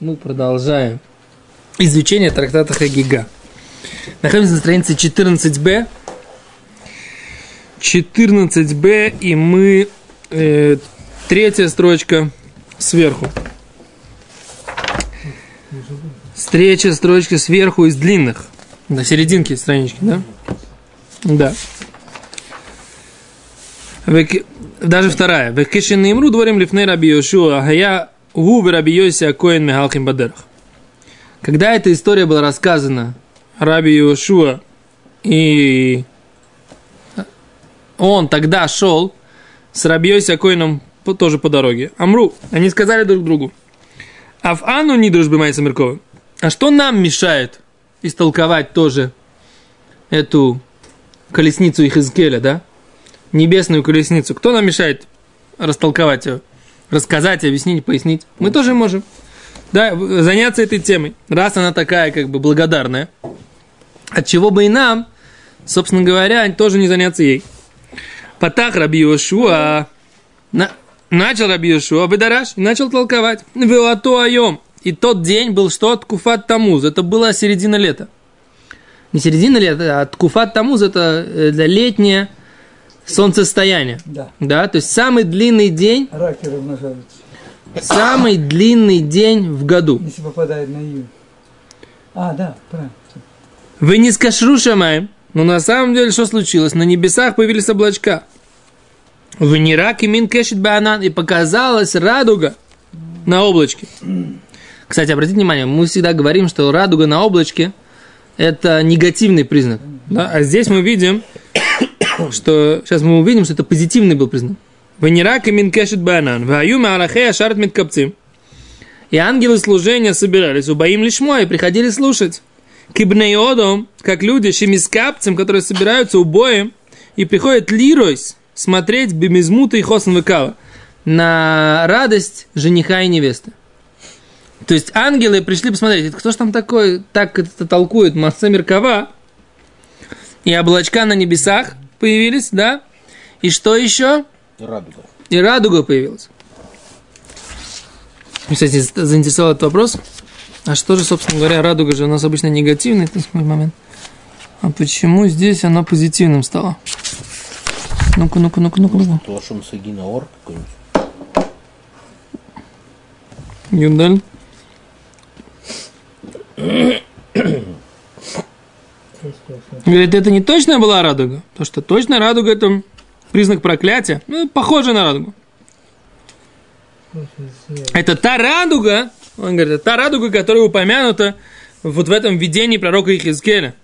мы продолжаем изучение трактата Хагига. Находимся на странице 14b. 14b, и мы... Э, третья строчка сверху. Третья строчка сверху из длинных. До серединки странички, да? Да. Даже вторая. Векешин имру дворим лифней раби Йошуа, а я губы раби Йоси Коэн Михалхим Бадерах. Когда эта история была рассказана Раби Йошуа, и он тогда шел с Раби Йоси Коином тоже по дороге. Амру, они сказали друг другу, а в Анну не дружбы Майса Меркова. А что нам мешает истолковать тоже эту колесницу их Ихизкеля, да? небесную колесницу, кто нам мешает растолковать ее, рассказать, объяснить, пояснить? Мы тоже можем. Да, заняться этой темой, раз она такая, как бы, благодарная. От чего бы и нам, собственно говоря, тоже не заняться ей. Патах Раби Йошуа, на, начал Раби Йошуа, Бедараш, начал толковать. Вилато айом. И тот день был что? Ткуфат Тамуз. Это была середина лета. Не середина лета, а Ткуфат Тамуз это э, для летняя солнцестояние. Да. Да, то есть самый длинный день. Раки размножаются. Самый длинный день в году. Если попадает на июнь. А, да, правильно. Вы не скажу шамаем, но на самом деле что случилось? На небесах появились облачка. В Нирак и Мин Кешит Банан, и показалась радуга на облачке. Кстати, обратите внимание, мы всегда говорим, что радуга на облачке – это негативный признак. Да? А здесь мы видим, что сейчас мы увидим, что это позитивный был признак. Венерак и минкешет банан. Ваюма алахея шарт миткапцим. И ангелы служения собирались, убоим лишмо и приходили слушать. Кибнеодом, как люди, шемискапцем, которые собираются убоем, и приходят лиройс смотреть бимизмута и хосн выкава на радость жениха и невесты. То есть ангелы пришли посмотреть, кто же там такой, так это толкует масса Меркава, и облачка на небесах появились, да? И что еще? Радуга. И радуга появилась. Кстати, заинтересовал этот вопрос. А что же, собственно говоря, радуга же у нас обычно негативный в этот момент. А почему здесь она позитивным стала? Ну-ка, ну-ка, ну-ка, ну-ка, ну-ка. Тошем Сагина Ор какой-нибудь. Юдаль. Говорит, это не точная была радуга. То, что точная радуга – это признак проклятия. Ну, похоже на радугу. Это та радуга, он говорит, это та радуга, которая упомянута вот в этом видении пророка Ихискеля.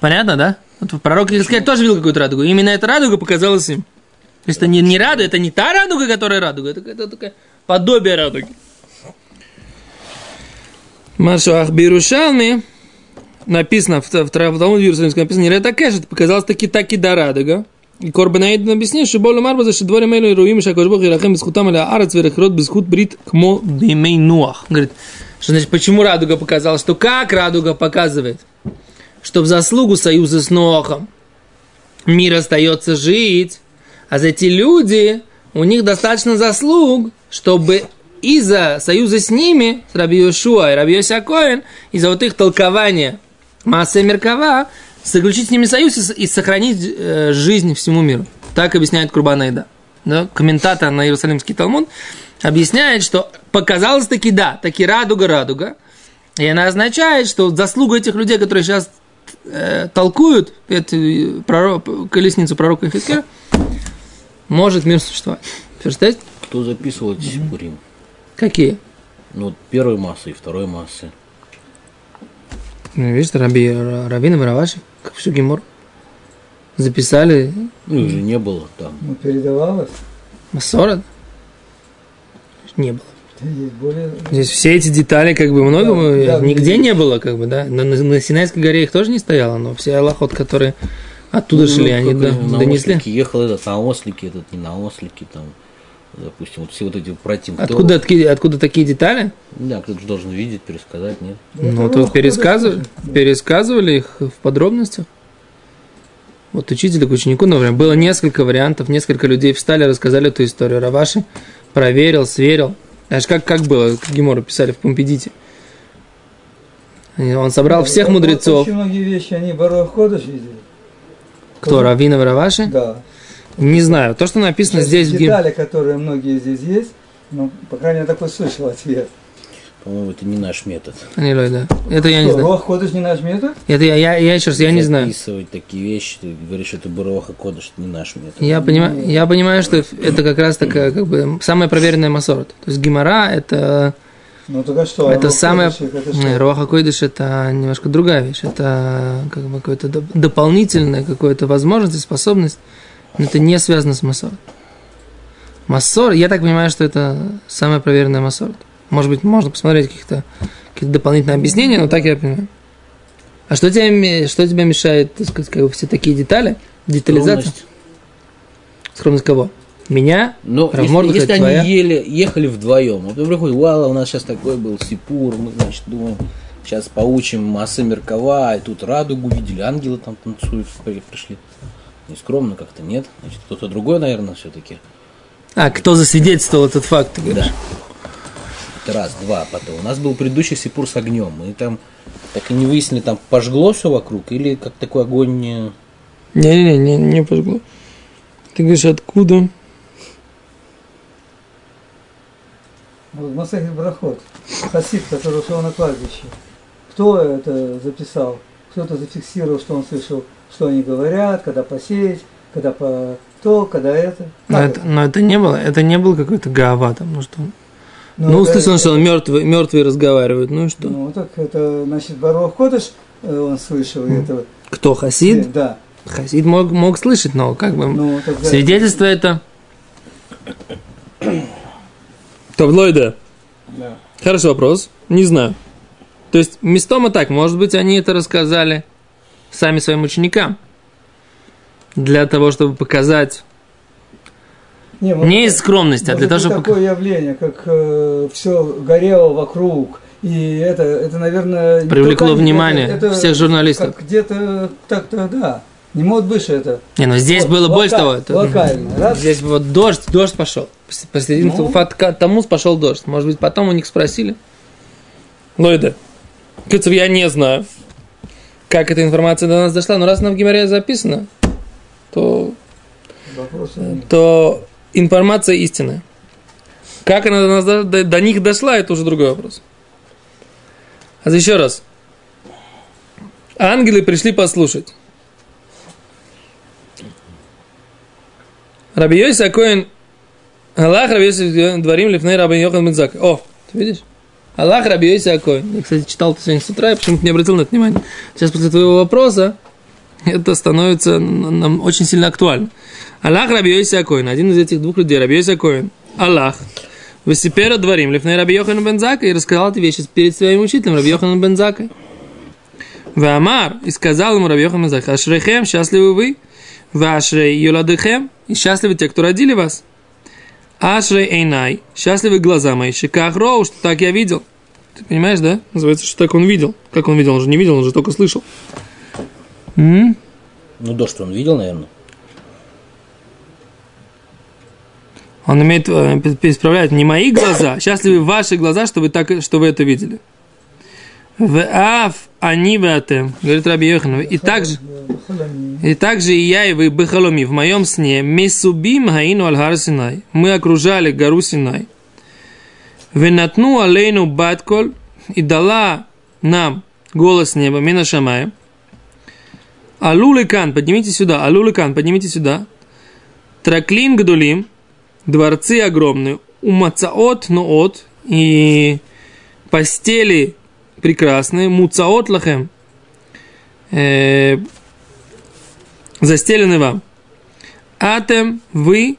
Понятно, да? Вот пророк Ихискель тоже видел какую-то радугу. Именно эта радуга показалась им. То есть это не, не радуга, это не та радуга, которая радуга, это, это такое подобие радуги. Машуах Бирушалми написано, в, в, Талмуде Иерусалимском написано, не это показалось таки таки да радуга. И Корбанаид объясняет, что Бола Марба за шедворе мейлу и руим, что Бог и Рахем бесхутам или арец верехрот бесхут брит кмо дымей нуах. Говорит, что значит, почему радуга показала, что как радуга показывает, что в заслугу союза с Ноахом мир остается жить, а за эти люди, у них достаточно заслуг, чтобы из-за союза с ними, с Раби Йошуа и Раби Йосякоин, из-за вот их толкования Масса Меркава, заключить с ними союз и, сохранить э, жизнь всему миру. Так объясняет Курбанайда. Да? Комментатор на Иерусалимский Талмуд объясняет, что показалось таки да, таки радуга-радуга. И она означает, что заслуга этих людей, которые сейчас э, толкуют эту пророк, колесницу пророка Хискера, может мир существовать. Кто записывал эти сипурим? Какие? Ну, первой массы и второй массы. Ну, видишь, Раби, Равина Раваши, как всю Гимор. Записали. Ну, их же не было там. Ну, передавалось. Массора? Не было. Есть более... Здесь все эти детали, как бы, много, Да, да, нигде есть. не было, как бы, да. На, на- на Синайской горе их тоже не стояло, но все аллахот, которые оттуда шли, они Ну, как на донесли. ослике ехал этот на ослике, этот не на ослике, там, допустим, вот все вот эти против. кто- Откуда, откуда, откуда такие детали? Да, кто-то же должен видеть, пересказать, нет? Ну, то Рох пересказывали, пересказывали их в подробностях. Вот учителю к ученику, например, было несколько вариантов, несколько людей встали, рассказали эту историю. Раваши проверил, сверил. Знаешь, как, как было, как Гемора писали в Помпедите. Он собрал всех Вот- вот мудрецов. Очень многие вещи, они Барух Ходыш видели. Кто, Равина Раваши? Да. Не знаю. То, что написано здесь в Гем... Детали, которые многие здесь есть, ну, по крайней мере, такой слышал ответ. По-моему, это не наш метод. Не, да. Это я не знаю. Руах Ходыш не наш метод? Это я, я, я еще раз, я не знаю. Записывать такие вещи, ты говоришь, что это Бароха Кодыш, это не наш метод. Я понимаю, я понимаю, что это как раз такая, как бы, самая проверенная масорот. То есть гемора это, Ну, только что? это Руах самое... Ходыш, это что? Роха Койдыш это немножко другая вещь. Это как бы какое-то доп- дополнительная какая-то возможность и способность. Но это не связано с массор. Массор, я так понимаю, что это самая проверенная массор. Может быть, можно посмотреть каких-то какие дополнительные объяснения, но так я понимаю. А что тебе, что тебе мешает, так сказать, как бы все такие детали? Детализация? Скромность. Скромность кого? Меня? Рав если, если они твоя? ели, ехали вдвоем, вот приходит, вау, у нас сейчас такой был Сипур, мы, значит, думаем, сейчас поучим массы Меркова, и тут радугу видели, ангелы там танцуют, при- пришли. Не скромно как-то, нет? Значит, кто-то другой, наверное, все-таки. А, кто засвидетельствовал этот факт, ты говоришь? Да. Это раз, два, потом. У нас был предыдущий Сипур с огнем. Мы там так и не выяснили, там пожгло все вокруг, или как такой огонь не... Не-не-не, не, не пожгло. Ты говоришь, откуда? Вот Масахид Брахот, Хасид, который ушел на кладбище. Кто это записал? Кто-то зафиксировал, что он слышал, что они говорят, когда посеять, когда по то, когда это. Но Как это, но это не было, это не был какой-то гава ну что. Ну, Ну, это- услышал, что он мертвый, мертвые разговаривают, ну и что? Ну, так это, значит, Барух Кодыш, э, он слышал и это. Кто, Хасид? Да. Хасид мог, мог слышать, но как бы Ну, тогда... свидетельство это... Таблоида. Да. Хороший вопрос, не знаю. То есть, местома так, может быть, они это рассказали сами своим ученикам. Для того, чтобы показать Не, вот не из скромности, а для может того, чтобы... такое явление, как все горело вокруг, и это, это наверное... Привлекло только внимание это- это всех журналистов. Где-то так-то, да. Не может быть, что это... Не, ну здесь Вот, было лока- больше того. это- Локально, раз. Здесь вот дождь, дождь пошел. Последим Ну. Тамус пошел дождь. Может быть, потом у них спросили. Ну. Кажется, я не знаю, как эта информация до нас дошла. Но раз она в Гимаре записана, то, нет. то информация истинная. Как она до, нас, до, до- до них дошла, это уже другой вопрос. А еще раз. Ангелы пришли послушать. Раби Йоси Акоин Аллах Раби Йоси дворим лифней Раби Йохан Бензак. О, ты видишь? Аллах Раби Йоси Акоин. Я, кстати, читал это сегодня с утра, я почему-то не обратил на это внимание. Сейчас после твоего вопроса это становится нам очень сильно актуально. Аллах Раби Йоси Акоин. Один из этих двух людей, Раби Йоси Акоин. Аллах. Весипера дворим лифней Раби Йохан Бензака и рассказал эти вещи перед своим учителем Раби Йохан Бензакой. Вамар, и сказал ему Раби Йохан Бензак, Ашрехем, счастливы вы, Вашрей Юладыхем, и счастливы те, кто родили вас. Ашрей Эйнай, счастливы глаза мои, Шиках Роу, что так я видел. Ты понимаешь, да? Называется, что так он видел. Как он видел? Он же не видел, он же только слышал. М? Ну, дождь он видел, наверное. Он имеет, э, исправляет не мои глаза, счастливы ваши глаза, что вы, так, что вы это видели. В аф они атем, говорит Раби Йоханов. И также, и также и я, и вы, Бехаломи, в моем сне, Месубим Хаину Аль Синай. Мы окружали гору Синай. Венатну алейну батколь, и дала нам голос неба, Мина Шамая. Алуликан, поднимите сюда, Алуликан, поднимите сюда. Траклин Гдулим, дворцы огромные, умацаот ноот, и постели прекрасные, муцаот лахем, э, застелены вам. Атем, вы,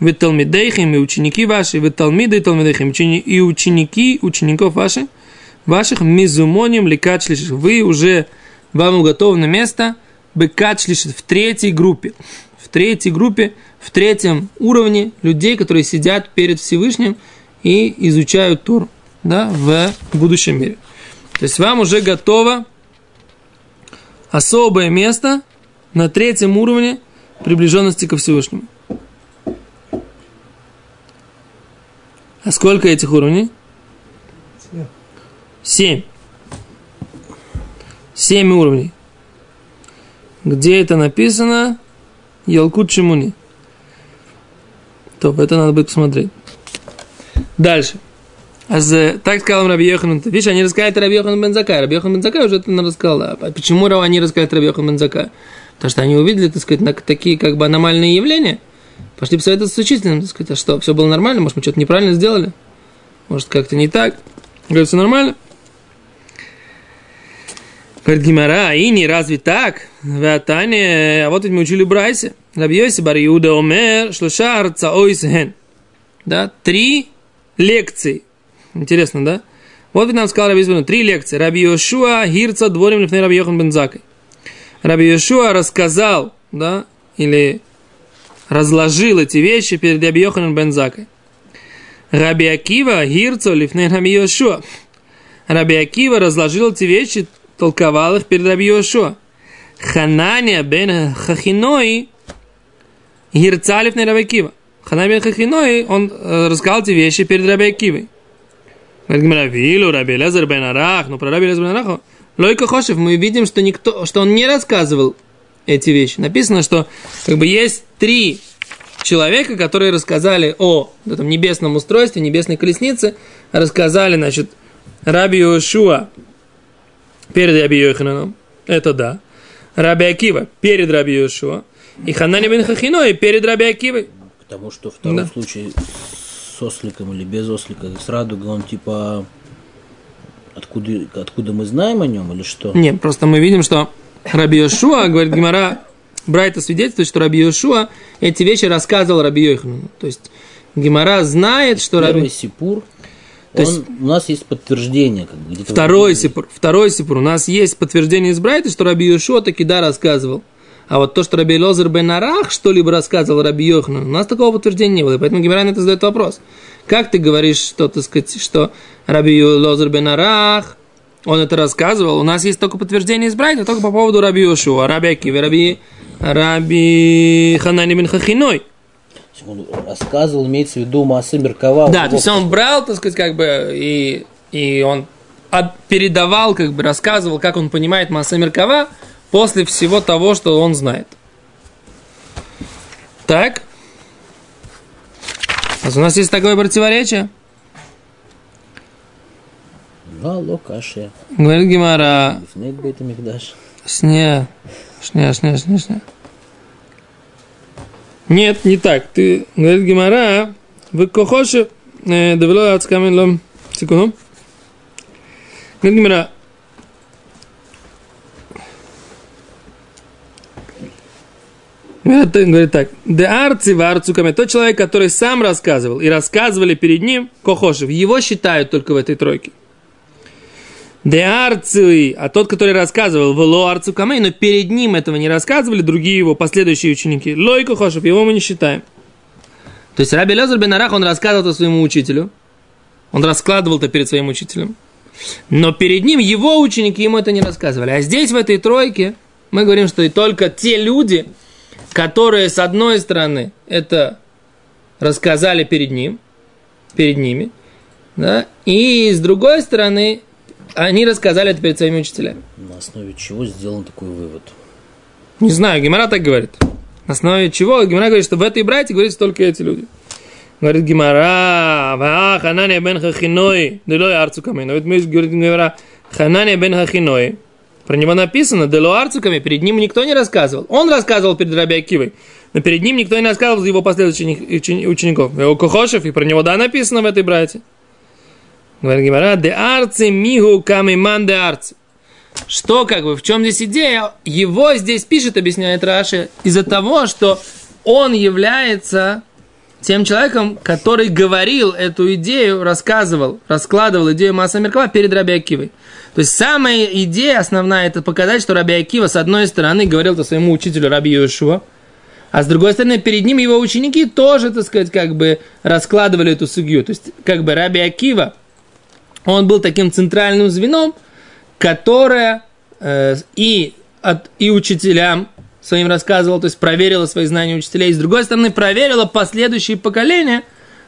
вы талмидейхим, и ученики ваши, вы талмиды и талмидейхим, и ученики учеников ваших, ваших мизумоним ликачлишь. Вы уже, вам уготовано место бекачлишь в третьей группе. В третьей группе, в третьем уровне людей, которые сидят перед Всевышним и изучают Тору да, в будущем мире. То есть вам уже готово особое место на третьем уровне приближенности ко Всевышнему. А сколько этих уровней? Семь. Семь уровней. Где это написано? Ялкут Шимуни. То, это надо будет посмотреть. Дальше. А за, так сказал им Раби Йохан. Видишь, они рассказали это Раби Йохан Бензака. Раби Йохан Бензака уже это рассказал. А почему они рассказали Раби Йохан Бензака? Потому что они увидели, так сказать, такие как бы аномальные явления. Пошли посоветоваться с учителем, так сказать, а что, все было нормально, может, мы что-то неправильно сделали? Может, как-то не так? Говорит, все нормально? Говорит Гимара, и не разве так? Ватане, а вот ведь мы учили Брайсе. Рабьёси бар Иуда омер, шлоша арца ойсген. Да, три лекции. Интересно, да? Вот ведь нам сказал Раби три лекции. Раби Йошуа, Хирца, Дворим, Лифней Раби Йохан Бензакой. Раби Йошуа рассказал, да, или разложил эти вещи перед Раби Йоханом Бензакой. Раби Акива, Гирцо, Лифней Раби Йошуа. Раби Акива разложил эти вещи, толковал их перед Раби Йошуа. Хананя бен Хахиной, Гирца Лифней Раби Акива. Хананя бен Хахиной, он э, рассказал эти вещи перед Раби Акивой. Говорит Раби Лезер бен Арах, но про Раби Лезер бен Арах, Лойка Хошев, мы видим, что никто, что он не рассказывал эти вещи. Написано, что как бы есть три человека, которые рассказали о этом небесном устройстве, небесной колеснице, рассказали, значит, Раби Йошуа перед Раби Йохананом, это да, Раби Акива перед Раби Йошуа, и Ханани бен Хахиной перед Раби Акивой. Потому что в втором да. случае с осликом или без ослика, с радугой, он типа откуда, откуда мы знаем о нем или что? Нет, просто мы видим, что Раби Йошуа, говорит Гимара, Брайта свидетельствует, что Раби Йошуа эти вещи рассказывал Раби Йохану. То есть Гимара знает, что Первый Раби... Сипур, то он, есть, у нас есть подтверждение. Как бы, второй, сипур, второй Сипур. У нас есть подтверждение из Брайта, что Раби Йошуа таки да рассказывал. А вот то, что Раби Лозер бен Арах что-либо рассказывал Раби Йохану, у нас такого подтверждения не было. И поэтому Гимара на это задает вопрос. Как ты говоришь, что, так сказать, что Раби Лозер бен Арах он это рассказывал. У нас есть только подтверждение из Брайта, только по поводу Раби Йошуа, Раби Акиве, Раби, Раби Ханани бен Хахиной. Он рассказывал, имеется в виду Маасы Меркава. Да, то есть он брал, так сказать, как бы, и, и он передавал, как бы рассказывал, как он понимает Маасы Меркава после всего того, что он знает. Так. у нас есть такое противоречие. Вало каше. Говорит Гимара. Сне. Шня, шня, шня, шня. Нет, не так. Ты, говорит Гимара, вы кохоши, э, довело от скамен лом. Секунду. Говорит Гимара, Говорит так, де арци в арцукаме, тот человек, который сам рассказывал и рассказывали перед ним, Кохошев, его считают только в этой тройке. Де арцуи, а тот, который рассказывал, вело арцу камей, но перед ним этого не рассказывали другие его последующие ученики. Лойку хошев, его мы не считаем. То есть Раби Лезер бен Арах, он рассказывал это своему учителю. Он раскладывал это перед своим учителем. Но перед ним его ученики ему это не рассказывали. А здесь, в этой тройке, мы говорим, что и только те люди, которые, с одной стороны, это рассказали перед ним, перед ними, да, и с другой стороны, они рассказали это перед своими учителями. На основе чего сделан такой вывод? Не знаю, Гимара так говорит. На основе чего? Гимара говорит, что в этой братье говорят только эти люди. Говорит Гимара, ва Ханания бен Хахиной, делой арцу камей. ведь мы говорит Гимара, Ханания бен Хахиной. Про него написано, дело арцуками, перед ним никто не рассказывал. Он рассказывал перед Раби Акивой, но перед ним никто не рассказывал из его последующих учеников. Его Кохошев, и про него да написано в этой братье. Говорит Гимара, де арци мигу камиман де арци. Что, как бы, в чем здесь идея? Его здесь пишет, объясняет Раши, из-за того, что он является тем человеком, который говорил эту идею, рассказывал, раскладывал идею Маса Меркава перед Раби Акивой. То есть самая идея основная, это показать, что Раби Акива, с одной стороны, говорил это своему учителю Раби Йошуа, а с другой стороны, перед ним его ученики тоже, так сказать, как бы раскладывали эту судью. То есть, как бы Раби Акива, он был таким центральным звеном, которое э, и, от, и учителям своим рассказывал, то есть проверила свои знания учителей, с другой стороны проверила последующие поколения,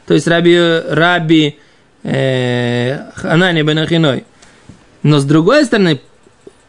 то есть Раби, Раби э, Ханани бен Ахиной. Но с другой стороны,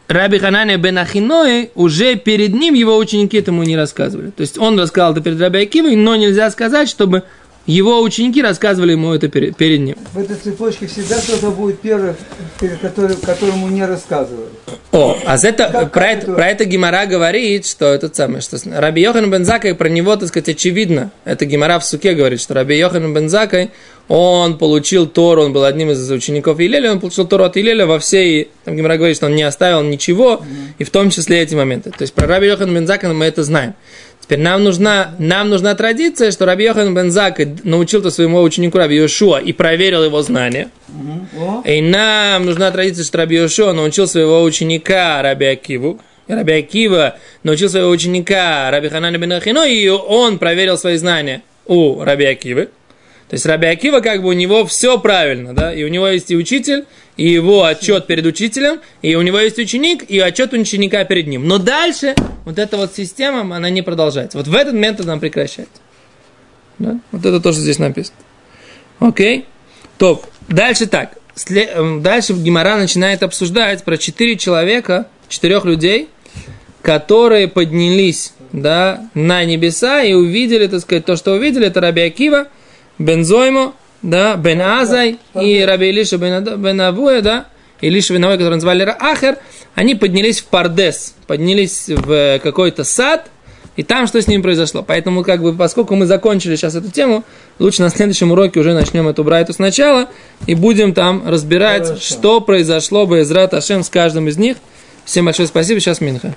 Раби Ханани бен Ахиной, уже перед ним его ученики этому не рассказывали. То есть он рассказал это перед Раби Акивой, но нельзя сказать, чтобы его ученики рассказывали ему это перед, перед ним. В этой цепочке всегда кто-то будет первый, перед которым, которому не рассказывают. О, а за это, Как- про, как это, это? про это Гимара говорит, что это самое, что Раби Йохан бен Закай, про него, так сказать, очевидно. Это Гимара в Суке говорит, что Раби Йохан бен Закай, он получил Тору, он был одним из учеников Илеля, он получил Тору от Илеля во всей, там Гимара говорит, что он не оставил ничего, и в том числе эти моменты. То есть про Раби Йохан бен Закай мы это знаем. Теперь нам нужна, нам нужна традиция, что Раби Йохан бен Закай научил-то своему ученику Раби Йошуа и проверил его знания. И нам нужна традиция, что Раби Йошуа научил своего ученика Раби Акиву. Раби Акива научил своего ученика Раби Ханана бен Ахино, и он проверил свои знания у Раби Акивы. То есть Раби Акива, как бы у него все правильно, да, и у него есть и учитель, и его отчет перед учителем, и у него есть ученик, и отчет ученика перед ним. Но дальше вот эта вот система, она не продолжается. Вот в этот момент она прекращается. Да? Вот это то, что здесь написано. Окей? То, дальше так. Эм, Дальше Гимара начинает обсуждать про четыре человека, четырех людей, которые поднялись да, на небеса и увидели, так сказать, то, что увидели, это Раби Акива, Бен Зоймо, да, Бен Азай и Раби Илиша Бен, Бен Авуя, да, Илиша Бен Авуя, который называли Ахер, они поднялись в Пардес, поднялись в какой-то сад, и там что с ними произошло. Поэтому, как бы, поскольку мы закончили сейчас эту тему, лучше на следующем уроке уже начнем эту брайту сначала и будем там разбирать, Хорошо. что произошло бы из Ашем с каждым из них. Всем большое спасибо. Сейчас Минха.